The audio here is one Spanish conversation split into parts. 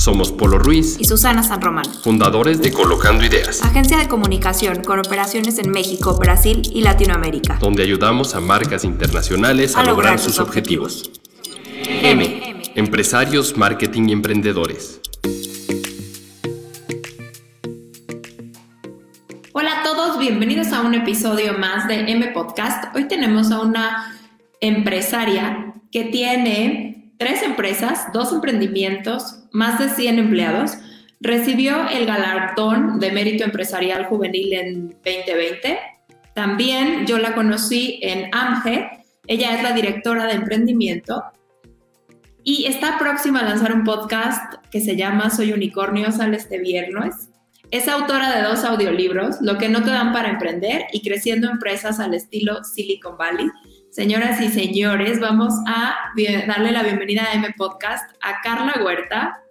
Somos Polo Ruiz y Susana San Román, fundadores de Colocando Ideas, agencia de comunicación con operaciones en México, Brasil y Latinoamérica, donde ayudamos a marcas internacionales a, lograr, sus objetivos. M. Empresarios, marketing y emprendedores. Hola a todos, bienvenidos a un episodio más de M Podcast. Hoy tenemos a una empresaria que tiene tres empresas, dos emprendimientos, más de 100 empleados. Recibió el galardón de mérito empresarial juvenil en 2020. También yo la conocí en AMGE. Ella es la directora de emprendimiento y está próxima a lanzar un podcast que se llama Soy Unicornio, sale este viernes. Es autora de dos audiolibros, Lo que no te dan para emprender y Creciendo empresas al estilo Silicon Valley. Señoras y señores, vamos a darle la bienvenida a M Podcast a Carla Huerta.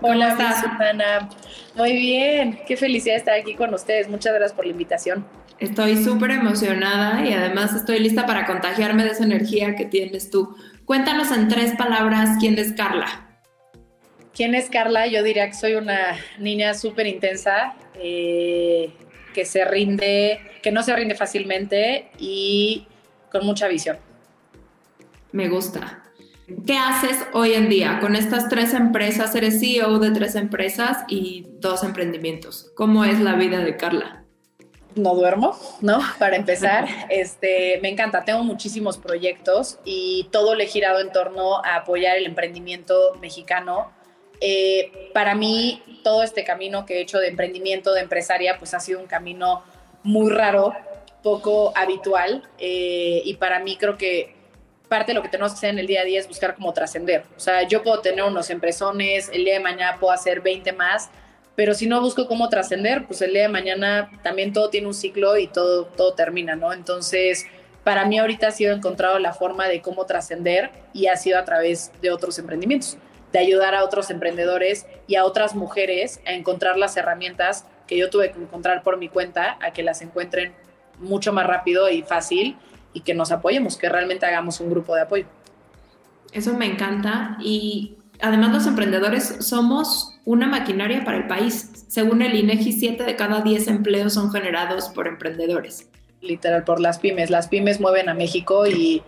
Hola, Susana. Muy bien, qué felicidad estar aquí con ustedes. Muchas gracias por la invitación. Estoy súper emocionada y además estoy lista para contagiarme de esa energía que tienes tú. Cuéntanos en tres palabras quién es Carla. ¿Quién es Carla? Yo diría que soy una niña súper intensa, eh, que se rinde, que no se rinde fácilmente y con mucha visión. Me gusta. ¿Qué haces hoy en día con estas tres empresas? Eres CEO de tres empresas y dos emprendimientos. ¿Cómo es la vida de Carla? No duermo, ¿no? Para empezar, este, me encanta. Tengo muchísimos proyectos y todo le he girado en torno a apoyar el emprendimiento mexicano eh, para mí, todo este camino que he hecho de emprendimiento, de empresaria, pues ha sido un camino muy raro, poco habitual. Eh, y para mí creo que parte de lo que tenemos que hacer en el día a día es buscar cómo trascender. O sea, yo puedo tener unos empresones, el día de mañana puedo hacer 20 más, pero si no busco cómo trascender, pues el día de mañana también todo tiene un ciclo y todo, todo termina, ¿no? Entonces, para mí ahorita ha sido encontrado la forma de cómo trascender y ha sido a través de otros emprendimientos de ayudar a otros emprendedores y a otras mujeres a encontrar las herramientas que yo tuve que encontrar por mi cuenta, a que las encuentren mucho más rápido y fácil y que nos apoyemos, que realmente hagamos un grupo de apoyo. Eso me encanta y además los emprendedores somos una maquinaria para el país. Según el INEGI, 7 de cada 10 empleos son generados por emprendedores. Literal, por las pymes. Las pymes mueven a México y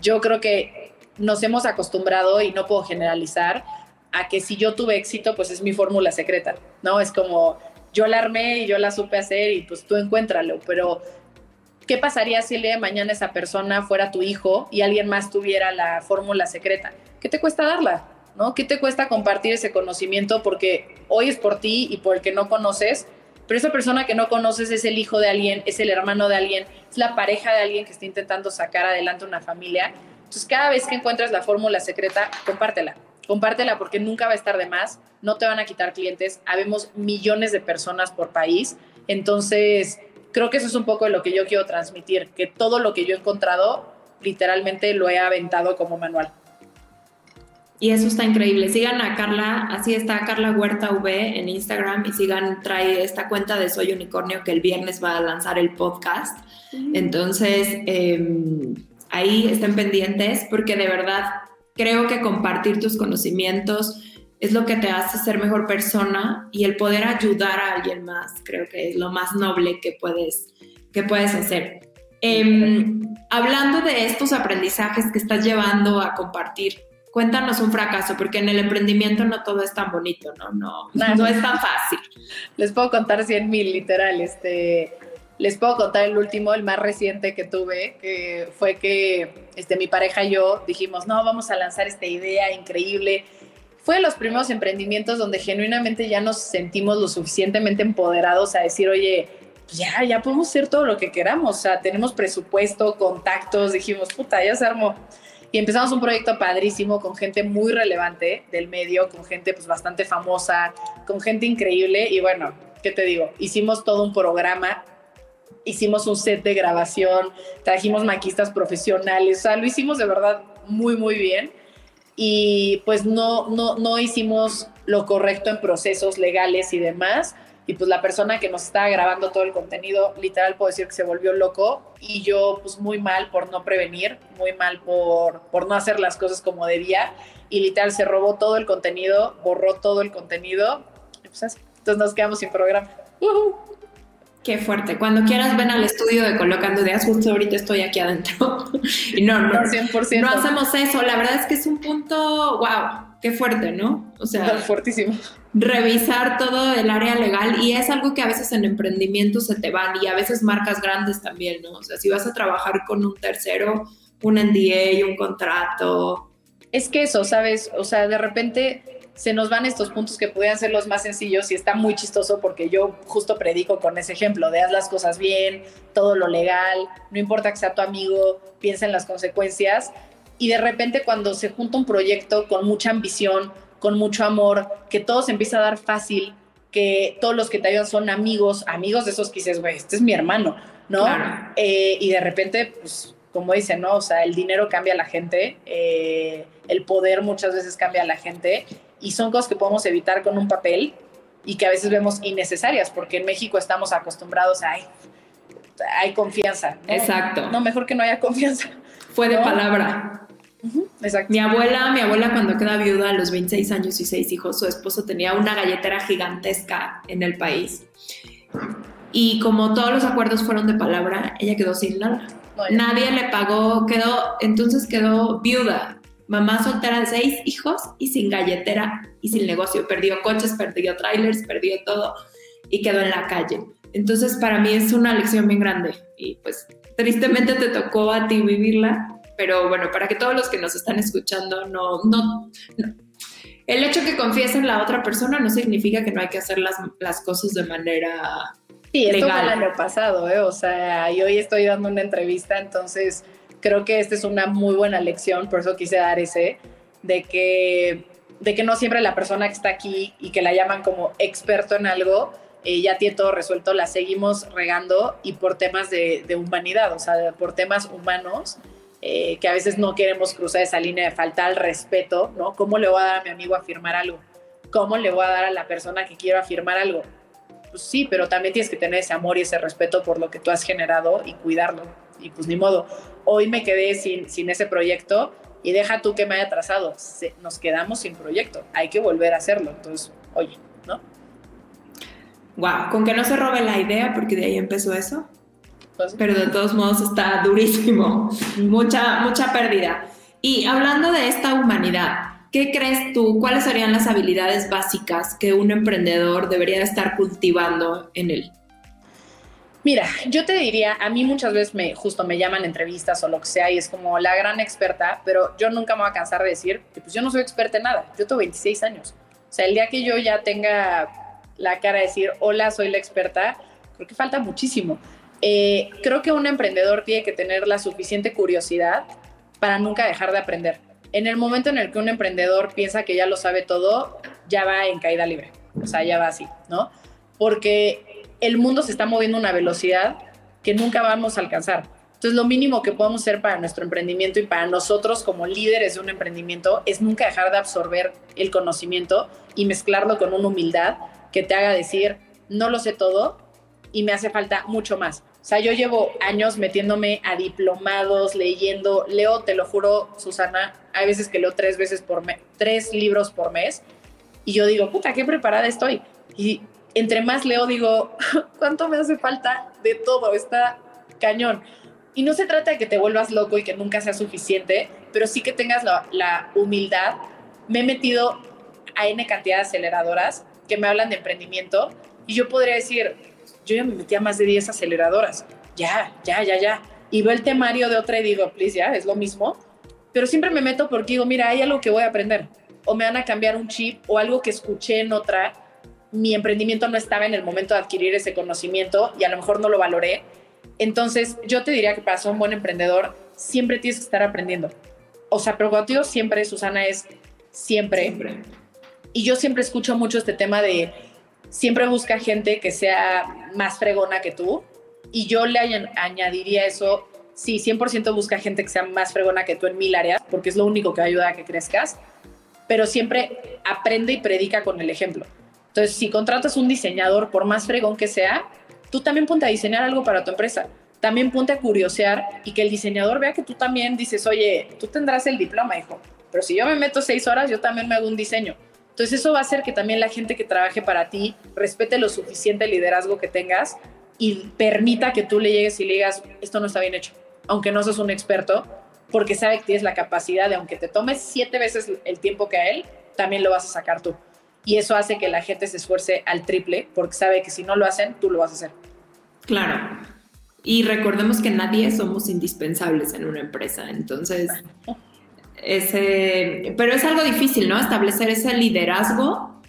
yo creo que nos hemos acostumbrado, y no puedo generalizar, a que si yo tuve éxito, pues es mi fórmula secreta, ¿no? Es como yo la armé y yo la supe hacer y pues tú encuéntralo, pero ¿qué pasaría si el mañana esa persona fuera tu hijo y alguien más tuviera la fórmula secreta? ¿Qué te cuesta darla? ¿No? ¿Qué te cuesta compartir ese conocimiento? Porque hoy es por ti y por el que no conoces, pero esa persona que no conoces es el hijo de alguien, es el hermano de alguien, es la pareja de alguien que está intentando sacar adelante una familia entonces, cada vez que encuentras la fórmula secreta, compártela. Compártela porque nunca va a estar de más, no te van a quitar clientes, habemos millones de personas por país. Entonces, creo que eso es un poco de lo que yo quiero transmitir, que todo lo que yo he encontrado, literalmente lo he aventado como manual. Y eso está increíble. Sigan a Carla, así está Carla Huerta V en Instagram y sigan, trae esta cuenta de Soy Unicornio que el viernes va a lanzar el podcast. Entonces, eh, ahí estén pendientes porque de verdad creo que compartir tus conocimientos es lo que te hace ser mejor persona y el poder ayudar a alguien más creo que es lo más noble que puedes, que puedes hacer. Em, hablando de estos aprendizajes que estás llevando a compartir, cuéntanos un fracaso, porque en el emprendimiento no todo es tan bonito, ¿no? No, no, es tan fácil. Les puedo contar 100 mil, literal. Este, les puedo contar el último, el más reciente que tuve, que fue que este, mi pareja y yo dijimos, no, vamos a lanzar esta idea increíble. Fue de los primeros emprendimientos donde genuinamente ya nos sentimos lo suficientemente empoderados a decir, oye, pues ya, ya podemos hacer todo lo que queramos. O sea, tenemos presupuesto, contactos, dijimos, puta, ya se armó. Y empezamos un proyecto padrísimo con gente muy relevante del medio, con gente pues bastante famosa, con gente increíble. Y bueno, ¿qué te digo? Hicimos todo un programa hicimos un set de grabación, trajimos maquistas profesionales, o sea, lo hicimos de verdad muy, muy bien. Y pues no, no, no hicimos lo correcto en procesos legales y demás. Y pues la persona que nos estaba grabando todo el contenido, literal puedo decir que se volvió loco y yo pues muy mal por no prevenir, muy mal por, por no hacer las cosas como debía y literal se robó todo el contenido, borró todo el contenido y pues así. Entonces nos quedamos sin programa. Qué fuerte. Cuando quieras ven al estudio de Colocando Ideas, justo ahorita estoy aquí adentro. y no, no, 100%. no hacemos eso. La verdad es que es un punto, wow, qué fuerte, ¿no? O sea, fuertísimo. Revisar todo el área legal y es algo que a veces en emprendimiento se te van y a veces marcas grandes también, ¿no? O sea, si vas a trabajar con un tercero, un NDA, un contrato. Es que eso, ¿sabes? O sea, de repente se nos van estos puntos que podrían ser los más sencillos y está muy chistoso porque yo justo predico con ese ejemplo de haz las cosas bien, todo lo legal, no importa que sea tu amigo, piensa en las consecuencias y de repente cuando se junta un proyecto con mucha ambición, con mucho amor, que todo se empieza a dar fácil, que todos los que te ayudan son amigos, amigos de esos que dices, güey, este es mi hermano, ¿no? Eh, y de repente, pues como dicen, ¿no? O sea, el dinero cambia a la gente, eh, el poder muchas veces cambia a la gente y son cosas que podemos evitar con un papel y que a veces vemos innecesarias, porque en México estamos acostumbrados a, hay confianza. Exacto. No, mejor que no haya confianza. Fue de palabra. Exacto. Mi abuela, mi abuela cuando queda viuda a los 26 años y seis hijos, su esposo tenía una galletera gigantesca en el país. Y como todos los acuerdos fueron de palabra, ella quedó sin nada. Nadie le pagó, quedó, entonces quedó viuda mamá soltera de seis hijos y sin galletera y sin negocio. Perdió coches, perdió trailers, perdió todo y quedó en la calle. Entonces para mí es una lección bien grande y pues tristemente te tocó a ti vivirla, pero bueno, para que todos los que nos están escuchando no, no, el hecho que confíes en la otra persona no significa que no hay que hacer las, las cosas de manera Sí, esto fue el año pasado, ¿eh? O sea, y hoy estoy dando una entrevista, entonces creo que esta es una muy buena lección, por eso quise dar ese, de que, de que no siempre la persona que está aquí y que la llaman como experto en algo, eh, ya tiene todo resuelto, la seguimos regando y por temas de, humanidad, o sea, por temas humanos, eh, que a veces no queremos cruzar esa línea de falta al respeto, ¿no? ¿Cómo le voy a dar a mi amigo a afirmar algo? ¿Cómo le voy a dar a la persona que quiero afirmar algo? Pues sí, pero también tienes que tener ese amor y ese respeto por lo que tú has generado y cuidarlo. Y pues ni modo hoy me quedé sin, sin ese proyecto y deja tú que me haya atrasado, nos quedamos sin proyecto, hay que volver a hacerlo, entonces, oye, ¿no? Wow, con que no se robe la idea, porque de ahí empezó eso. Pues Pero de todos modos está durísimo, mucha, mucha pérdida. Y hablando de esta humanidad, ¿qué crees tú? ¿Cuáles serían las habilidades básicas que un emprendedor debería estar cultivando en él? Mira, yo te diría, a mí muchas veces me justo me llaman entrevistas o lo que sea y es como la gran experta, pero yo nunca me voy a cansar de decir que pues yo no soy experta en nada. Yo tengo 26 años. O sea, el día que yo ya tenga la cara de decir, hola, soy la experta, creo que falta muchísimo. Eh, creo que un emprendedor tiene que tener la suficiente curiosidad para nunca dejar de aprender. En el momento en el que un emprendedor piensa que ya lo sabe todo, ya va en caída libre. O sea, ya va así, ¿no? Porque el mundo se está moviendo a una velocidad que nunca vamos a alcanzar. Entonces, lo mínimo que podemos hacer para nuestro emprendimiento y para nosotros como líderes de un emprendimiento es nunca dejar de absorber el conocimiento y mezclarlo con una humildad que te haga decir, no lo sé todo y me hace falta mucho más. O sea, yo llevo años metiéndome a diplomados, leyendo, leo, te lo juro, Susana, hay veces que leo tres veces por mes, tres libros por mes y yo digo, puta, qué preparada estoy. Y entre más leo, digo, ¿cuánto me hace falta de todo? Está cañón. Y no se trata de que te vuelvas loco y que nunca sea suficiente, pero sí que tengas la, humildad. Me he metido a N cantidad de aceleradoras que me hablan de emprendimiento y yo podría decir, yo ya me metí a más de 10 aceleradoras. Ya, ya, ya, ya. Y veo el temario de otra y digo, please, ya, es lo mismo. Pero siempre me meto porque digo, mira, hay algo que voy a aprender. O me van a cambiar un chip o algo que escuché en otra mi emprendimiento no estaba en el momento de adquirir ese conocimiento y a lo mejor no lo valoré. Entonces, yo te diría que para ser un buen emprendedor, siempre tienes que estar aprendiendo. O sea, pero cuando digo siempre, Susana, es siempre. siempre. Y yo siempre escucho mucho este tema de siempre busca gente que sea más fregona que tú. Y yo le añadiría eso, sí, 100% busca gente que sea más fregona que tú en mil áreas, porque es lo único que ayuda a que crezcas, pero siempre aprende y predica con el ejemplo. Entonces, si contratas un diseñador, por más fregón que sea, tú también ponte a diseñar algo para tu empresa. También ponte a curiosear y que el diseñador vea que tú también dices, oye, tú tendrás el diploma, hijo, pero si yo me meto seis horas, yo también me hago un diseño. Entonces eso va a hacer que también la gente que trabaje para ti respete lo suficiente liderazgo que tengas y permita que tú le llegues y le digas, esto no está bien hecho, aunque no seas un experto, porque sabe que tienes la capacidad de, aunque te tomes siete veces el tiempo que a él, también lo vas a sacar tú. Y eso hace que la gente se esfuerce al triple, porque sabe que si no lo hacen, tú lo vas a hacer. Claro. Y recordemos que nadie somos indispensables en una empresa. Entonces, ese, pero es algo difícil, ¿no? Establecer ese liderazgo.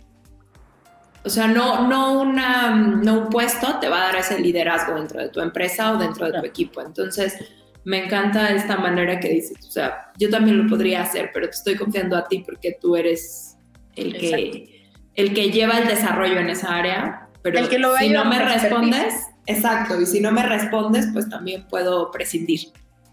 O sea, no, no, una, no un puesto te va a dar ese liderazgo dentro de tu empresa o dentro de tu equipo. Entonces, me encanta esta manera que dices, o sea, yo también lo podría hacer, pero te estoy confiando a ti porque tú eres el que, el que lleva el desarrollo en esa área. Pero el que lo si no me respondes, exacto, y si no me respondes, pues también puedo prescindir.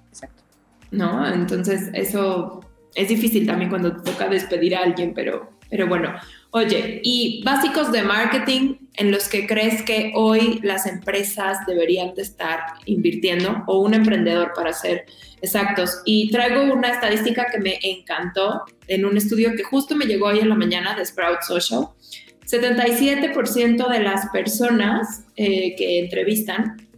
Exacto. ¿No? Entonces, eso es difícil también cuando te toca despedir a alguien, pero, pero bueno. Oye, y básicos de marketing en los que crees que hoy las empresas deberían de estar invirtiendo o un emprendedor para ser exactos. Y traigo una estadística que me encantó en un estudio que justo me llegó hoy en la mañana de Sprout Social. 77% de las personas eh, que entrevistan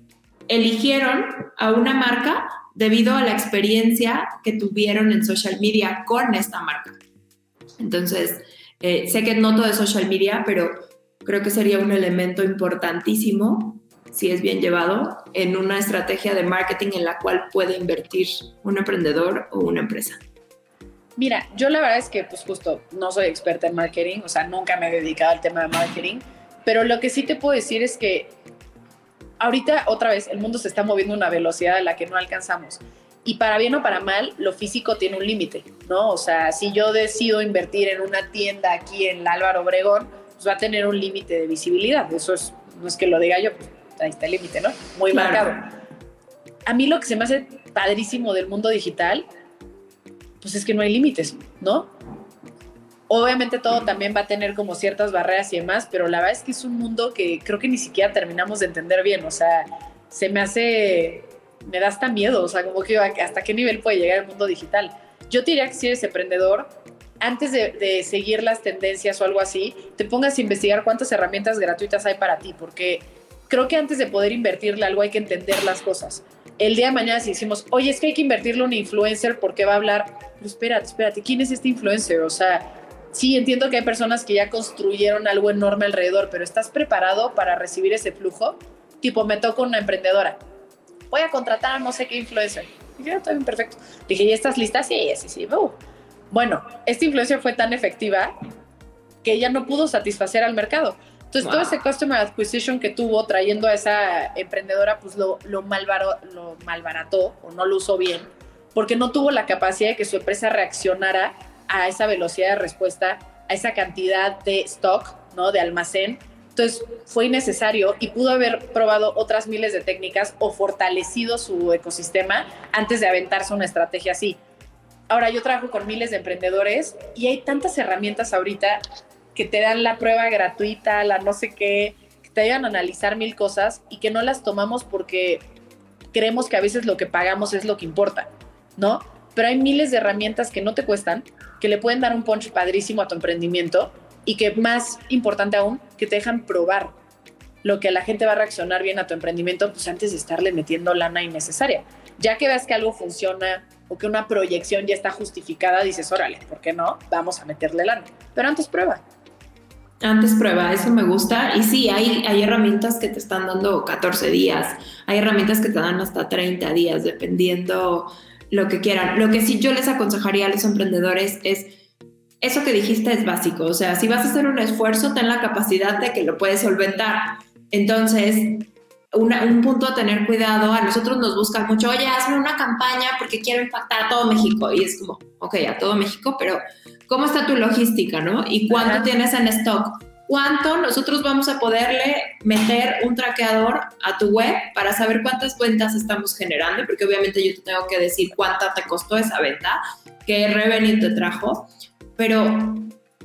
eligieron a una marca debido a la experiencia que tuvieron en social media con esta marca. Entonces, eh, sé que no todo es social media, pero creo que sería un elemento importantísimo, si es bien llevado, en una estrategia de marketing en la cual puede invertir un emprendedor o una empresa. Mira, yo la verdad es que pues justo no soy experta en marketing, o sea, nunca me he dedicado al tema de marketing, pero lo que sí te puedo decir es que ahorita otra vez el mundo se está moviendo a una velocidad a la que no alcanzamos. Y para bien o para mal, lo físico tiene un límite, ¿no? O sea, si yo decido invertir en una tienda aquí en Álvaro Obregón, pues va a tener un límite de visibilidad. Eso es, no es que lo diga yo, pues ahí está el límite, ¿no? Muy marcado. A mí lo que se me hace padrísimo del mundo digital, pues es que no hay límites, ¿no? Obviamente todo también va a tener como ciertas barreras y demás, pero la verdad es que es un mundo que creo que ni siquiera terminamos de entender bien. O sea, se me hace, me da hasta miedo, o sea, como que hasta qué nivel puede llegar el mundo digital. Yo te diría que si eres emprendedor, antes de, seguir las tendencias o algo así, te pongas a investigar cuántas herramientas gratuitas hay para ti, porque creo que antes de poder invertirle algo hay que entender las cosas. El día de mañana si decimos, oye, es que hay que invertirle a un influencer porque va a hablar, pero espérate, espérate, ¿quién es este influencer? O sea, sí entiendo que hay personas que ya construyeron algo enorme alrededor, pero ¿estás preparado para recibir ese flujo? Tipo, me toca una emprendedora. Voy a contratar a no sé qué influencer. Y yo, está bien, perfecto. Dije, ¿y estás lista? Sí, sí, sí. Bueno, esta influencer fue tan efectiva que ella no pudo satisfacer al mercado. Entonces, todo ese customer acquisition que tuvo trayendo a esa emprendedora, pues lo, lo, lo malbarató o no lo usó bien, porque no tuvo la capacidad de que su empresa reaccionara a esa velocidad de respuesta, a esa cantidad de stock, ¿no? De almacén. Entonces fue innecesario y pudo haber probado otras miles de técnicas o fortalecido su ecosistema antes de aventarse una estrategia así. Ahora yo trabajo con miles de emprendedores y hay tantas herramientas ahorita que te dan la prueba gratuita, la no sé qué, que te ayudan a analizar mil cosas y que no las tomamos porque creemos que a veces lo que pagamos es lo que importa, ¿no? Pero hay miles de herramientas que no te cuestan, que le pueden dar un punch padrísimo a tu emprendimiento y que más importante aún, que te dejan probar lo que la gente va a reaccionar bien a tu emprendimiento pues antes de estarle metiendo lana innecesaria. Ya que veas que algo funciona o que una proyección ya está justificada, dices, órale, ¿por qué no? Vamos a meterle lana. Pero antes prueba. Antes prueba, eso me gusta. Y sí, hay, hay herramientas que te están dando 14 días, hay herramientas que te dan hasta 30 días, dependiendo lo que quieran. Lo que sí yo les aconsejaría a los emprendedores es, eso que dijiste es básico, o sea, si vas a hacer un esfuerzo, ten la capacidad de que lo puedes solventar. Entonces, un punto a tener cuidado, a nosotros nos buscan mucho, oye, hazme una campaña porque quiero impactar a todo México. Y es como, ok, a todo México, pero ¿cómo está tu logística, no? ¿Y cuánto tienes en stock? cuánto nosotros vamos a poderle meter un traqueador a tu web para saber cuántas cuentas estamos generando, porque obviamente yo te tengo que decir cuánta te costó esa venta, qué revenue te trajo, pero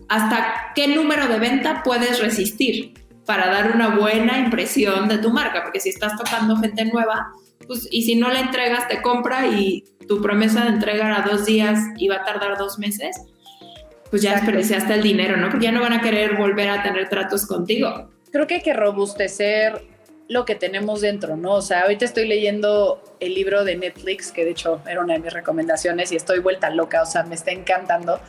hasta qué número de venta puedes resistir para dar una buena impresión de tu marca, porque si estás tocando gente nueva, pues, y si no la entregas, te compra y tu promesa de entregar a dos días y va a tardar dos meses, pues ya desperdiciaste el dinero, ¿no? Porque ya no van a querer volver a tener tratos contigo. Creo que hay que robustecer lo que tenemos dentro, ¿no? O sea, ahorita estoy leyendo el libro de Netflix, que de hecho era una de mis recomendaciones y estoy vuelta loca, o sea, me está encantando.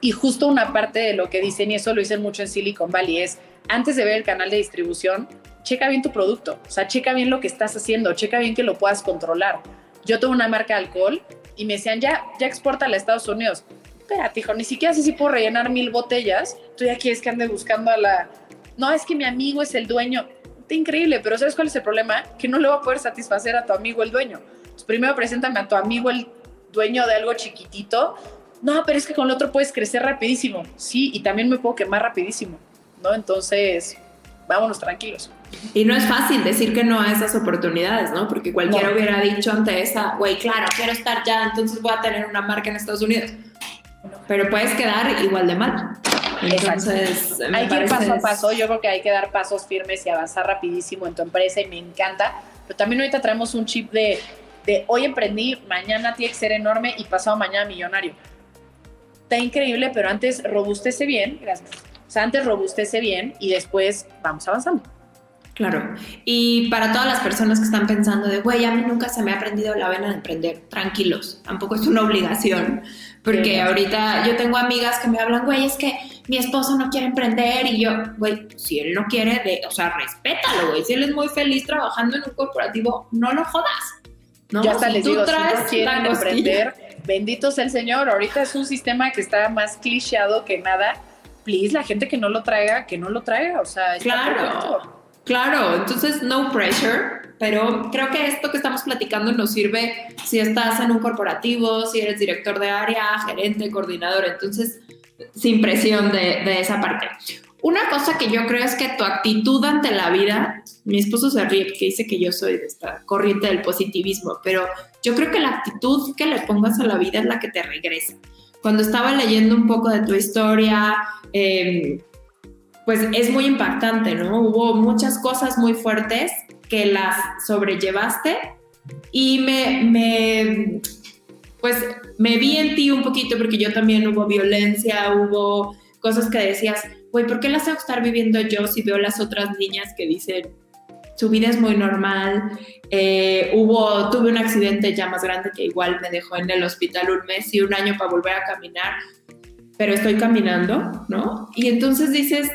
Y justo una parte de lo que dicen, y eso lo dicen mucho en Silicon Valley, es antes de ver el canal de distribución, checa bien tu producto, o sea, checa bien lo que estás haciendo, checa bien que lo puedas controlar. Yo tengo una marca de alcohol y me decían, ya, ya exporta a Estados Unidos. Espérate, hijo, ni siquiera sé si puedo rellenar mil botellas. Tú ya quieres que ande buscando a la... No, es que mi amigo es el dueño. Está increíble, pero ¿sabes cuál es el problema? Que no le va a poder satisfacer a tu amigo el dueño. Entonces, primero preséntame a tu amigo el dueño de algo chiquitito. No, pero es que con el otro puedes crecer rapidísimo. Sí, y también me puedo quemar rapidísimo. ¿No? Entonces, vámonos tranquilos. Y no es fácil decir que no a esas oportunidades, ¿no? Porque cualquiera hubiera dicho ante esa, güey, claro, quiero estar ya, entonces voy a tener una marca en Estados Unidos. Pero puedes quedar igual de mal. Entonces, hay que ir paso a paso. Yo creo que hay que dar pasos firmes y avanzar rapidísimo en tu empresa y me encanta. Pero también ahorita traemos un chip de, de hoy emprendí, mañana tiene que ser enorme y pasado mañana millonario. Está increíble, pero antes robustece bien. Gracias o sea, antes robustece bien y después vamos avanzando. Claro. Y para todas las personas que están pensando de, güey, a mí nunca se me ha aprendido la vena de emprender, tranquilos, tampoco es una obligación, porque ahorita yo tengo amigas que me hablan, güey, es que mi esposo no quiere emprender y yo, güey, si él no quiere, de, o sea, respétalo, güey, si él es muy feliz trabajando en un corporativo, no lo jodas. ¿no? Ya hasta les digo, si no quieren emprender, bendito sea el Señor, ahorita es un sistema que está más clicheado que nada please, la gente que no lo traiga, que no lo traiga, o sea, claro. Claro, entonces no pressure, pero creo que esto que estamos platicando nos sirve si estás en un corporativo, si eres director de área, gerente, coordinador, entonces sin presión de, de esa parte. Una cosa que yo creo es que tu actitud ante la vida, mi esposo se ríe porque dice que yo soy de esta corriente del positivismo, pero yo creo que la actitud que le pongas a la vida es la que te regresa cuando estaba leyendo un poco de tu historia, em, pues es muy impactante, ¿no? Hubo muchas cosas muy fuertes que las sobrellevaste y me, me, pues me vi en ti un poquito porque yo también hubo violencia, hubo cosas que decías, güey, ¿por qué las tengo que estar viviendo yo si veo las otras niñas que dicen, su vida es muy normal. Eh, hubo, tuve un accidente ya más grande que igual me dejó en el hospital un mes y un año para volver a caminar, pero estoy caminando, ¿no? Y entonces dices,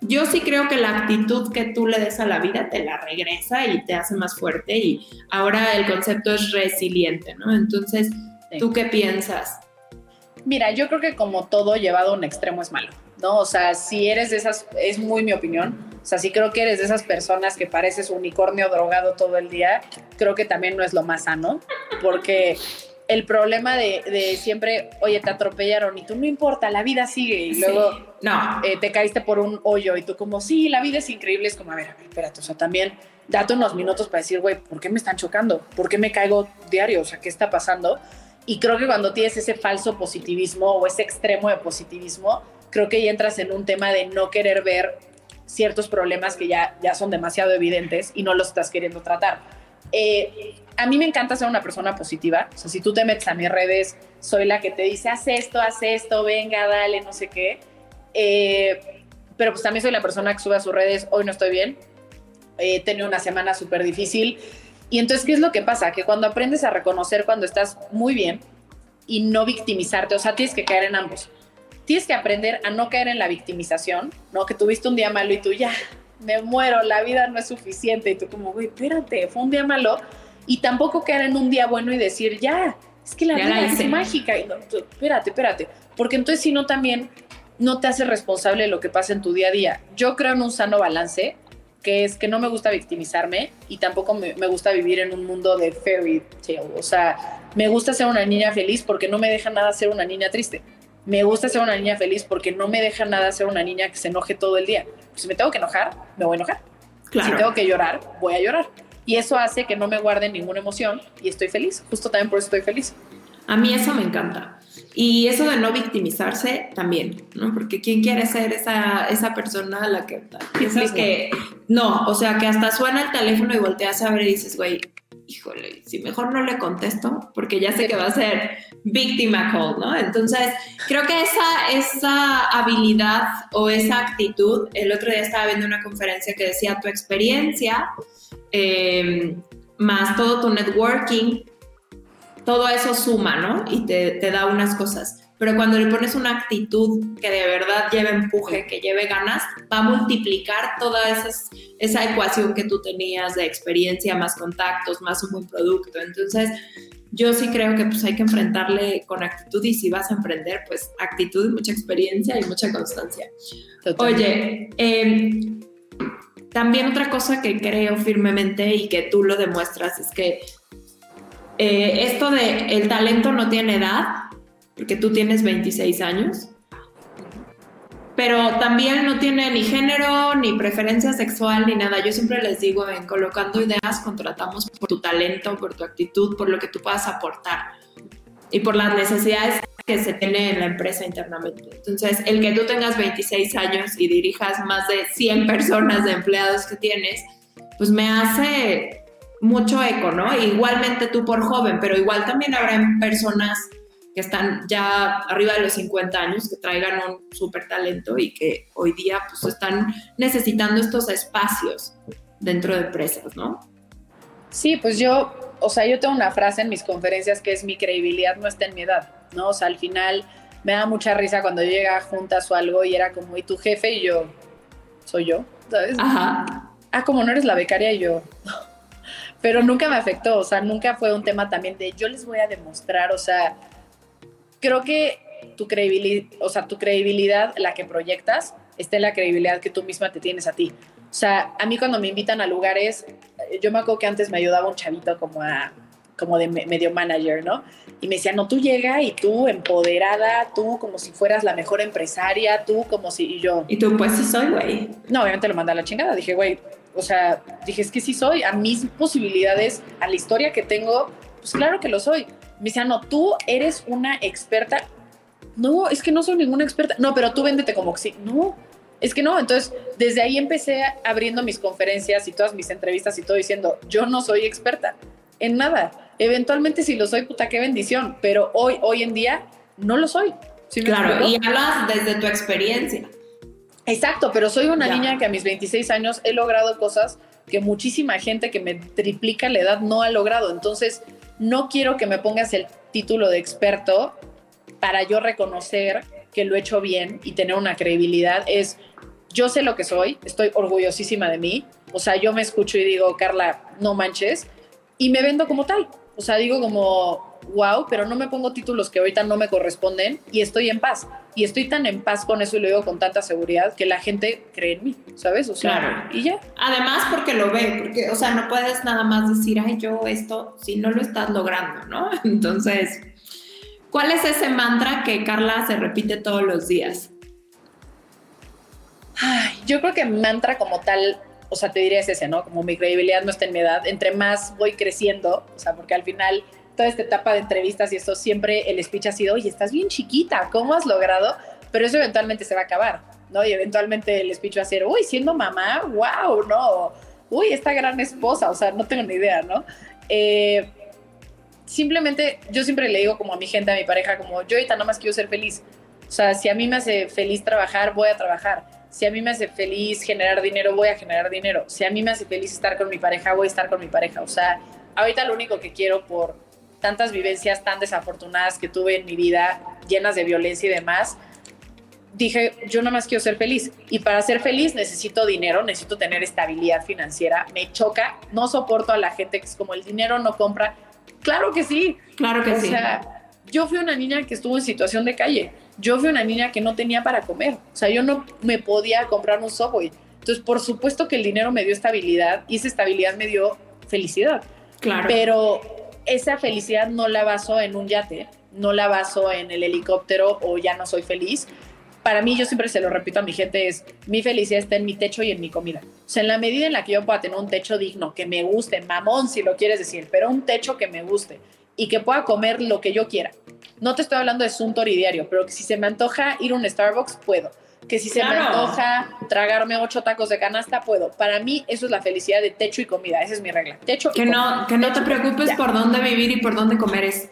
yo sí creo que la actitud que tú le des a la vida te la regresa y te hace más fuerte y ahora el concepto es resiliente, ¿no? Entonces, ¿tú qué piensas? Mira, yo creo que como todo llevado a un extremo es malo, ¿no? O sea, si eres de esas, es muy mi opinión, o sea, si creo que eres de esas personas que pareces unicornio drogado todo el día, creo que también no es lo más sano, porque el problema de, siempre, oye, te atropellaron y tú no importa, la vida sigue y luego no. Eh, te caíste por un hoyo y tú como, sí, la vida es increíble, es como, a ver, a ver, espérate, o sea, también date unos minutos para decir, güey, ¿por qué me están chocando? ¿Por qué me caigo diario? O sea, ¿qué está pasando? Y creo que cuando tienes ese falso positivismo o ese extremo de positivismo, creo que ya entras en un tema de no querer ver ciertos problemas que ya, ya son demasiado evidentes y no los estás queriendo tratar. Eh, a mí me encanta ser una persona positiva. O sea, si tú te metes a mis redes, soy la que te dice, haz esto, haz esto, venga, dale, no sé qué. Eh, pero pues también soy la persona que sube a sus redes, hoy no estoy bien, he tenido una semana súper difícil. Y entonces, ¿qué es lo que pasa? Que cuando aprendes a reconocer cuando estás muy bien y no victimizarte, o sea, tienes que caer en ambos tienes que aprender a no caer en la victimización, ¿no? Que tuviste un día malo y tú ya, me muero, la vida no es suficiente. Y tú como, güey, espérate, fue un día malo. Y tampoco caer en un día bueno y decir, ya, es que la vida es mágica. Y espérate, espérate. Porque entonces si no también no te hace responsable de lo que pasa en tu día a día. Yo creo en un sano balance, que es que no me gusta victimizarme y tampoco me, me gusta vivir en un mundo de fairy tale. O sea, me gusta ser una niña feliz porque no me deja nada ser una niña triste. Me gusta ser una niña feliz porque no me deja nada ser una niña que se enoje todo el día. Si me tengo que enojar, me voy a enojar. Si tengo que llorar, voy a llorar. Y eso hace que no me guarde ninguna emoción y estoy feliz. Justo también por eso estoy feliz. A mí eso me encanta. Y eso de no victimizarse también, ¿no? Porque ¿quién quiere ser esa, esa persona a la que piensas que no? O sea, que hasta suena el teléfono y volteas a ver y dices, güey, híjole, si mejor no le contesto, porque ya sé que va a ser víctima call, ¿no? Entonces, creo que esa, esa habilidad o esa actitud, el otro día estaba viendo una conferencia que decía tu experiencia, eh, más todo tu networking, todo eso suma, ¿no? Y te, te, da unas cosas. Pero cuando le pones una actitud que de verdad lleve empuje, que lleve ganas, va a multiplicar toda esa ecuación que tú tenías de experiencia, más contactos, más un buen producto. Entonces, yo sí creo que pues hay que enfrentarle con actitud y si vas a emprender, pues actitud, mucha experiencia y mucha constancia. Oye, em, también otra cosa que creo firmemente y que tú lo demuestras es que eh, esto de el talento no tiene edad, porque tú tienes 26 años, pero también no tiene ni género, ni preferencia sexual, ni nada. Yo siempre les digo, en colocando ideas, contratamos por tu talento, por tu actitud, por lo que tú puedas aportar y por las necesidades que se tiene en la empresa internamente. Entonces, el que tú tengas 26 años y dirijas más de 100 personas de empleados que tienes, pues me hace mucho eco, ¿no? Igualmente tú por joven, pero igual también habrá personas que están ya arriba de los 50 años, que traigan un súper talento y que hoy día pues están necesitando estos espacios dentro de empresas, ¿no? Sí, pues yo, o sea, yo tengo una frase en mis conferencias que es mi credibilidad no está en mi edad, ¿no? O sea, al final me da mucha risa cuando yo llegaba juntas o algo y era como, ¿y tu jefe? Y yo, soy yo, ¿sabes? Ajá. Ah, como no eres la becaria y yo, pero nunca me afectó, o sea, nunca fue un tema también de yo les voy a demostrar, o sea, creo que tu credibilidad, o sea, tu credibilidad, la que proyectas, está en la credibilidad que tú misma te tienes a ti. O sea, a mí cuando me invitan a lugares, yo me acuerdo que antes me ayudaba un chavito como a como de medio manager, ¿no? Y me decía, no, tú llega y tú empoderada, tú como si fueras la mejor empresaria, tú como si, y yo... Y tú, pues sí soy, güey. No, obviamente lo mandé a la chingada. Dije, güey, o sea, dije, es que sí soy, a mis posibilidades, a la historia que tengo, pues claro que lo soy. Me decía, no, tú eres una experta. No, es que no soy ninguna experta. No, pero tú véndete como que sí. No, es que no. Entonces, desde ahí empecé abriendo mis conferencias y todas mis entrevistas y todo diciendo, yo no soy experta en nada. Eventualmente si lo soy, puta, qué bendición. Pero hoy, hoy en día, no lo soy. claro, y hablas desde tu experiencia. Exacto, pero soy una niña que a mis 26 años he logrado cosas que muchísima gente que me triplica la edad no ha logrado. Entonces, no quiero que me pongas el título de experto para yo reconocer que lo he hecho bien y tener una credibilidad. Es, yo sé lo que soy, estoy orgullosísima de mí. O sea, yo me escucho y digo, Carla, no manches, y me vendo como tal. O sea, digo como, wow, pero no me pongo títulos que ahorita no me corresponden y estoy en paz. Y estoy tan en paz con eso y lo digo con tanta seguridad que la gente cree en mí, ¿sabes? O sea, claro. y ya. Además, porque lo ve, porque, o sea, no puedes nada más decir, ay, yo esto, si no lo estás logrando, ¿no? Entonces, ¿cuál es ese mantra que Carla se repite todos los días? Ay, yo creo que mantra como tal o sea, te diría es ese, ¿no? Como mi credibilidad no está en mi edad, entre más voy creciendo, o sea, porque al final toda esta etapa de entrevistas y eso, siempre el speech ha sido, oye, estás bien chiquita, ¿cómo has logrado? Pero eso eventualmente se va a acabar, ¿no? Y eventualmente el speech va a ser, uy, siendo mamá, wow, ¿no? Uy, esta gran esposa, o sea, no tengo ni idea, ¿no? Eh, simplemente, yo siempre le digo como a mi gente, a mi pareja, como yo ahorita nada más quiero ser feliz. O sea, si a mí me hace feliz trabajar, voy a trabajar. Si a mí me hace feliz generar dinero, voy a generar dinero. Si a mí me hace feliz estar con mi pareja, voy a estar con mi pareja. O sea, ahorita lo único que quiero por tantas vivencias tan desafortunadas que tuve en mi vida, llenas de violencia y demás, dije, yo nada más quiero ser feliz. Y para ser feliz necesito dinero, necesito tener estabilidad financiera. Me choca, no soporto a la gente que es como el dinero no compra. Claro que sí. Claro que sí. O sea, yo fui una niña que estuvo en situación de calle. Yo fui una niña que no tenía para comer. O sea, yo no me podía comprar un Subway. Entonces, por supuesto que el dinero me dio estabilidad y esa estabilidad me dio felicidad. Claro. Pero esa felicidad no la baso en un yate, no la baso en el helicóptero o ya no soy feliz. Para mí, yo siempre se lo repito a mi gente, es mi felicidad está en mi techo y en mi comida. O sea, en la medida en la que yo pueda tener un techo digno, que me guste, mamón si lo quieres decir, pero un techo que me guste y que pueda comer lo que yo quiera. No te estoy hablando de Suntory diario, pero si se me antoja ir a un Starbucks, puedo. Que si se me antoja tragarme ocho tacos de canasta, puedo. Para mí, eso es la felicidad de techo y comida. Esa es mi regla. Techo que no, Que no te preocupes por dónde vivir y por dónde comer es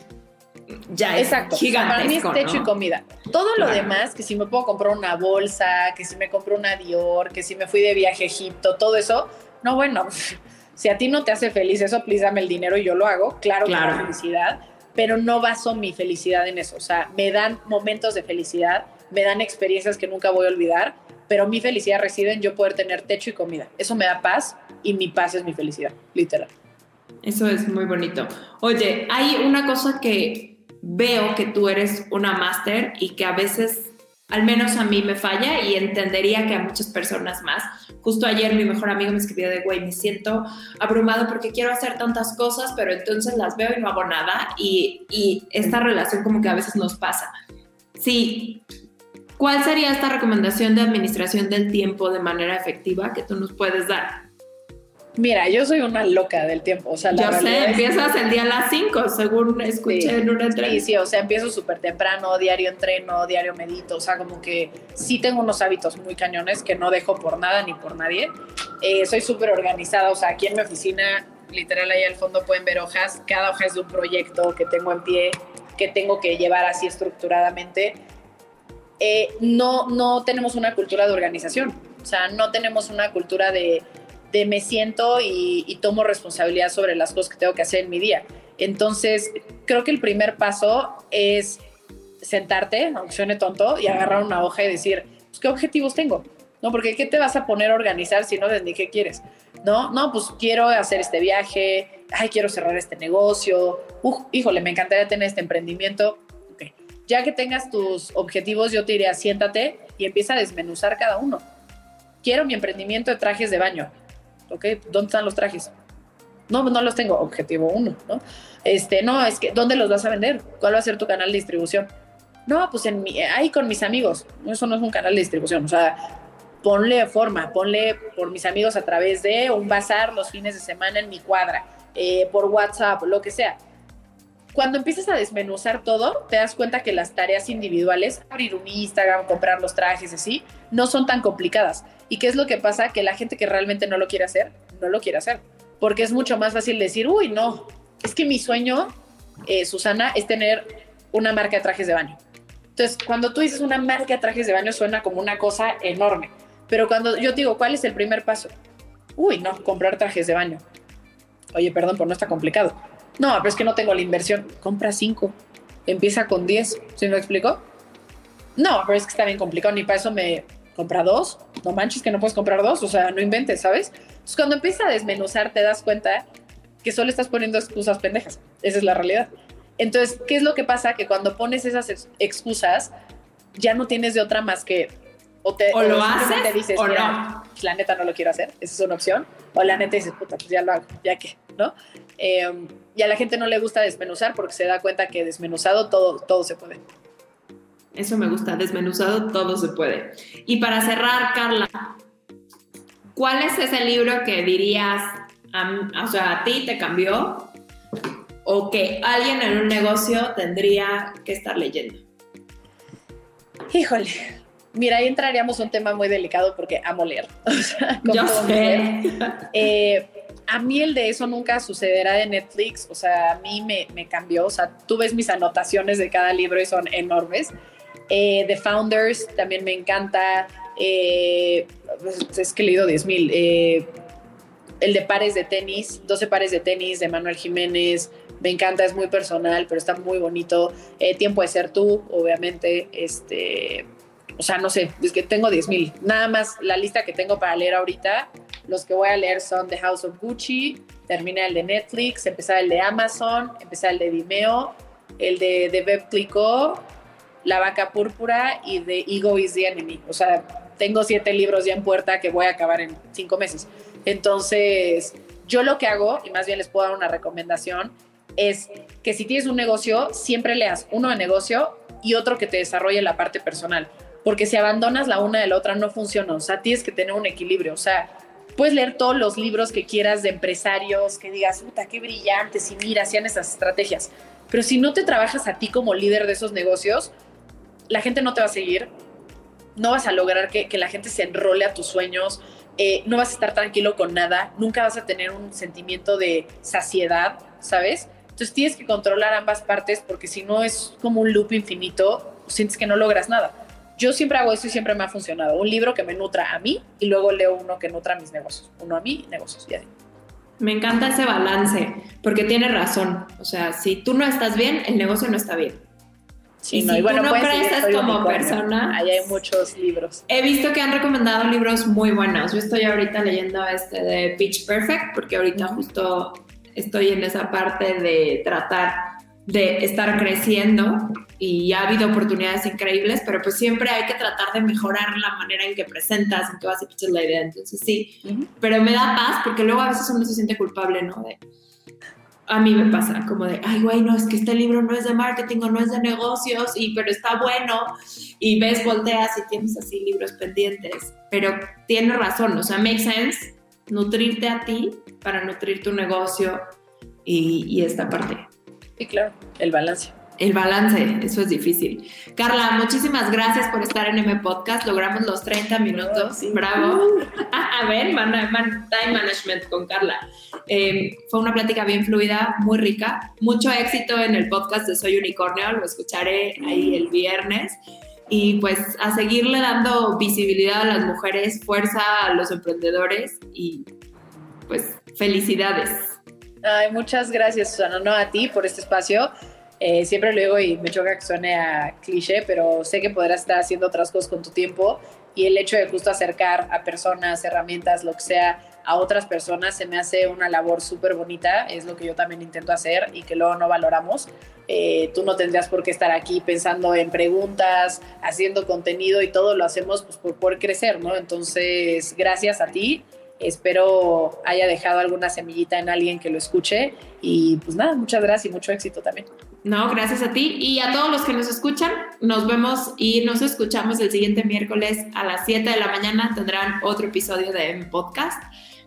ya Exacto. Para mí es techo y comida. Todo lo demás, que si me puedo comprar una bolsa, que si me compro una Dior, que si me fui de viaje a Egipto, todo eso, no, bueno, si a ti no te hace feliz eso, please dame el dinero y yo lo hago. Claro, claro. que felicidad, pero no baso mi felicidad en eso. O sea, me dan momentos de felicidad, me dan experiencias que nunca voy a olvidar, pero mi felicidad reside en yo poder tener techo y comida. Eso me da paz y mi paz es mi felicidad, literal. Eso es muy bonito. Oye, hay una cosa que veo que tú eres una máster y que a veces, al menos a mí me falla y entendería que a muchas personas más. Justo ayer mi mejor amigo me escribió de, güey, me siento abrumado porque quiero hacer tantas cosas, pero entonces las veo y no hago nada y, y esta relación como que a veces nos pasa. Sí, ¿cuál sería esta recomendación de administración del tiempo de manera efectiva que tú nos puedes dar? Mira, yo soy una loca del tiempo. O sea, la yo sé, empiezas el día a las 5, según escuché en una entrevista. Sí, sí, o sea, empiezo súper temprano, diario entreno, diario medito. O sea, como que sí tengo unos hábitos muy cañones que no dejo por nada ni por nadie. Eh, soy súper organizada, o sea, aquí en mi oficina, literal, ahí al fondo pueden ver hojas. Cada hoja es de un proyecto que tengo en pie, que tengo que llevar así estructuradamente. Eh, no, no tenemos una cultura de organización. O sea, no tenemos una cultura de de me siento y, tomo responsabilidad sobre las cosas que tengo que hacer en mi día. Entonces, creo que el primer paso es sentarte, aunque suene tonto, y agarrar una hoja y decir, pues, ¿qué objetivos tengo? ¿No? Porque ¿qué te vas a poner a organizar si no ves ni qué quieres? ¿No? No, pues quiero hacer este viaje, ay, quiero cerrar este negocio, Uf, híjole, me encantaría tener este emprendimiento. Ya que tengas tus objetivos, yo te diría, siéntate y empieza a desmenuzar cada uno. Quiero mi emprendimiento de trajes de baño ¿ok? ¿Dónde están los trajes? No, no los tengo, objetivo uno, ¿no? Este, no, es que, ¿dónde los vas a vender? ¿Cuál va a ser tu canal de distribución? No, pues en mi, ahí con mis amigos. Eso no es un canal de distribución, o sea, ponle forma, ponle por mis amigos a través de un bazar los fines de semana en mi cuadra, eh, por WhatsApp, lo que sea. Cuando empiezas a desmenuzar todo, te das cuenta que las tareas individuales, abrir un Instagram, comprar los trajes, así, no son tan complicadas. ¿Y qué es lo que pasa? Que la gente que realmente no lo quiere hacer, no lo quiere hacer. Porque es mucho más fácil decir, uy, no, es que mi sueño, eh, Susana, es tener una marca de trajes de baño. Entonces, cuando tú dices una marca de trajes de baño, suena como una cosa enorme. Pero cuando yo digo, ¿cuál es el primer paso? Uy, no, comprar trajes de baño. Oye, perdón, pero no está complicado. No, pero es que no tengo la inversión. Compra cinco. Empieza con diez. ¿Sí me explico? No, pero es que está bien complicado. Ni para eso me, compra dos, no manches que no puedes comprar dos, o sea, no inventes, ¿sabes? Cuando empiezas a desmenuzar te das cuenta que solo estás poniendo excusas pendejas, esa es la realidad. Entonces, ¿qué es lo que pasa? Que cuando pones esas excusas, ya no tienes de otra más que o, te, lo haces dices, o no. Pues, la neta no lo quiero hacer, esa es una opción, o la neta dices, puta, pues ya lo hago, ya que, ¿no? Em, y a la gente no le gusta desmenuzar porque se da cuenta que desmenuzado todo, todo se puede. Eso me gusta, desmenuzado todo se puede. Y para cerrar, Carla, ¿cuál es ese libro que dirías, o sea, a ti te cambió o que alguien en un negocio tendría que estar leyendo? Híjole, mira, ahí entraríamos un tema muy delicado porque amo leer. Yo sé. Eh, a mí el de eso nunca sucederá de Netflix, o sea, a mí me, me, cambió, o sea, tú ves mis anotaciones de cada libro y son enormes. Eh, The Founders también me encanta. Eh, es que he leído 10.000. Eh, el de pares de tenis, 12 pares de tenis de Manuel Jiménez. Me encanta, es muy personal, pero está muy bonito. Tiempo de ser tú, obviamente. Este, o sea, no sé, es que tengo 10.000. Nada más la lista que tengo para leer ahorita, los que voy a leer son The House of Gucci, termina el de Netflix, empezar el de Amazon, empezar el de Vimeo, el de, de Beb la vaca púrpura y de Ego is the Enemy. O sea, tengo siete libros ya en puerta que voy a acabar en cinco meses. Entonces, yo lo que hago, y más bien les puedo dar una recomendación, es que si tienes un negocio, siempre leas uno de negocio y otro que te desarrolle la parte personal. Porque si abandonas la una de la otra, no funciona. O sea, tienes que tener un equilibrio. O sea, puedes leer todos los libros que quieras de empresarios, que digas, puta, qué brillantes y mira, hacían esas estrategias. Pero si no te trabajas a ti como líder de esos negocios, la gente no te va a seguir, no vas a lograr que, la gente se enrole a tus sueños, eh, no vas a estar tranquilo con nada, nunca vas a tener un sentimiento de saciedad, ¿sabes? Entonces tienes que controlar ambas partes porque si no es como un loop infinito, sientes que no logras nada. Yo siempre hago eso y siempre me ha funcionado. Un libro que me nutra a mí y luego leo uno que nutra a mis negocios. Uno a mí y negocios y así. Me encanta ese balance porque tiene razón. O sea, si tú no estás bien, el negocio no está bien. Sí, no, y bueno, tú no creces como persona. Ahí hay muchos libros. He visto que han recomendado libros muy buenos. Yo estoy ahorita leyendo este de Pitch Perfect porque ahorita justo estoy en esa parte de tratar de estar creciendo y ha habido oportunidades increíbles, pero pues siempre hay que tratar de mejorar la manera en que presentas, en que vas a pitchar la idea. Entonces sí, pero me da paz porque luego a veces uno se siente culpable, ¿no? De, a mí me pasa como de, ay, güey, no, es que este libro no es de marketing o no es de negocios, y, pero está bueno, y ves, volteas y tienes así libros pendientes. Pero tienes razón, o sea, make sense nutrirte a ti para nutrir tu negocio y, y esta parte. Sí, claro, el balance. El balance, eso es difícil. Carla, muchísimas gracias por estar en M Podcast. Logramos los 30 minutos. Bravo. a ver, time management con Carla. Eh, fue una plática bien fluida, muy rica. Mucho éxito en el podcast de Soy Unicornio. Lo escucharé ahí el viernes. Y pues a seguirle dando visibilidad a las mujeres, fuerza a los emprendedores y pues felicidades. Ay, muchas gracias, Susana. No a ti por este espacio. Eh, siempre lo digo y me choca que suene a cliché, pero sé que podrás estar haciendo otras cosas con tu tiempo y el hecho de justo acercar a personas, herramientas, lo que sea, a otras personas se me hace una labor súper bonita, es lo que yo también intento hacer y que luego no valoramos. Eh, tú no tendrías por qué estar aquí pensando en preguntas, haciendo contenido y todo lo hacemos pues, por poder crecer, ¿no? Entonces, gracias a ti. Espero haya dejado alguna semillita en alguien que lo escuche y pues nada, muchas gracias y mucho éxito también. No, gracias a ti y a todos los que nos escuchan. Nos vemos y nos escuchamos el siguiente miércoles a las 7 de la mañana. Tendrán otro episodio de M Podcast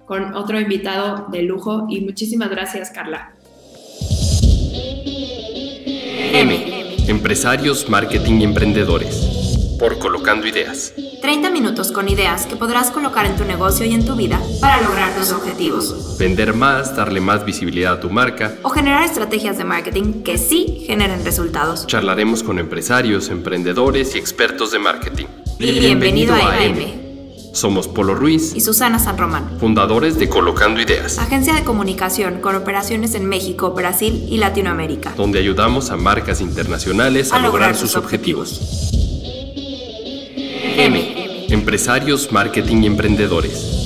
con otro invitado de lujo y muchísimas gracias, Carla. M. Empresarios, marketing y emprendedores. Por Colocando Ideas. 30 minutos con ideas que podrás colocar en tu negocio y en tu vida para lograr tus objetivos. Vender más, darle más visibilidad a tu marca. O generar estrategias de marketing que sí generen resultados. Charlaremos con empresarios, emprendedores y expertos de marketing. bienvenido, a, M. Somos Polo Ruiz y Susana San Román, fundadores de Colocando Ideas, agencia de comunicación con operaciones en México, Brasil y Latinoamérica, donde ayudamos a marcas internacionales a, lograr, sus objetivos. M. Empresarios, marketing y emprendedores.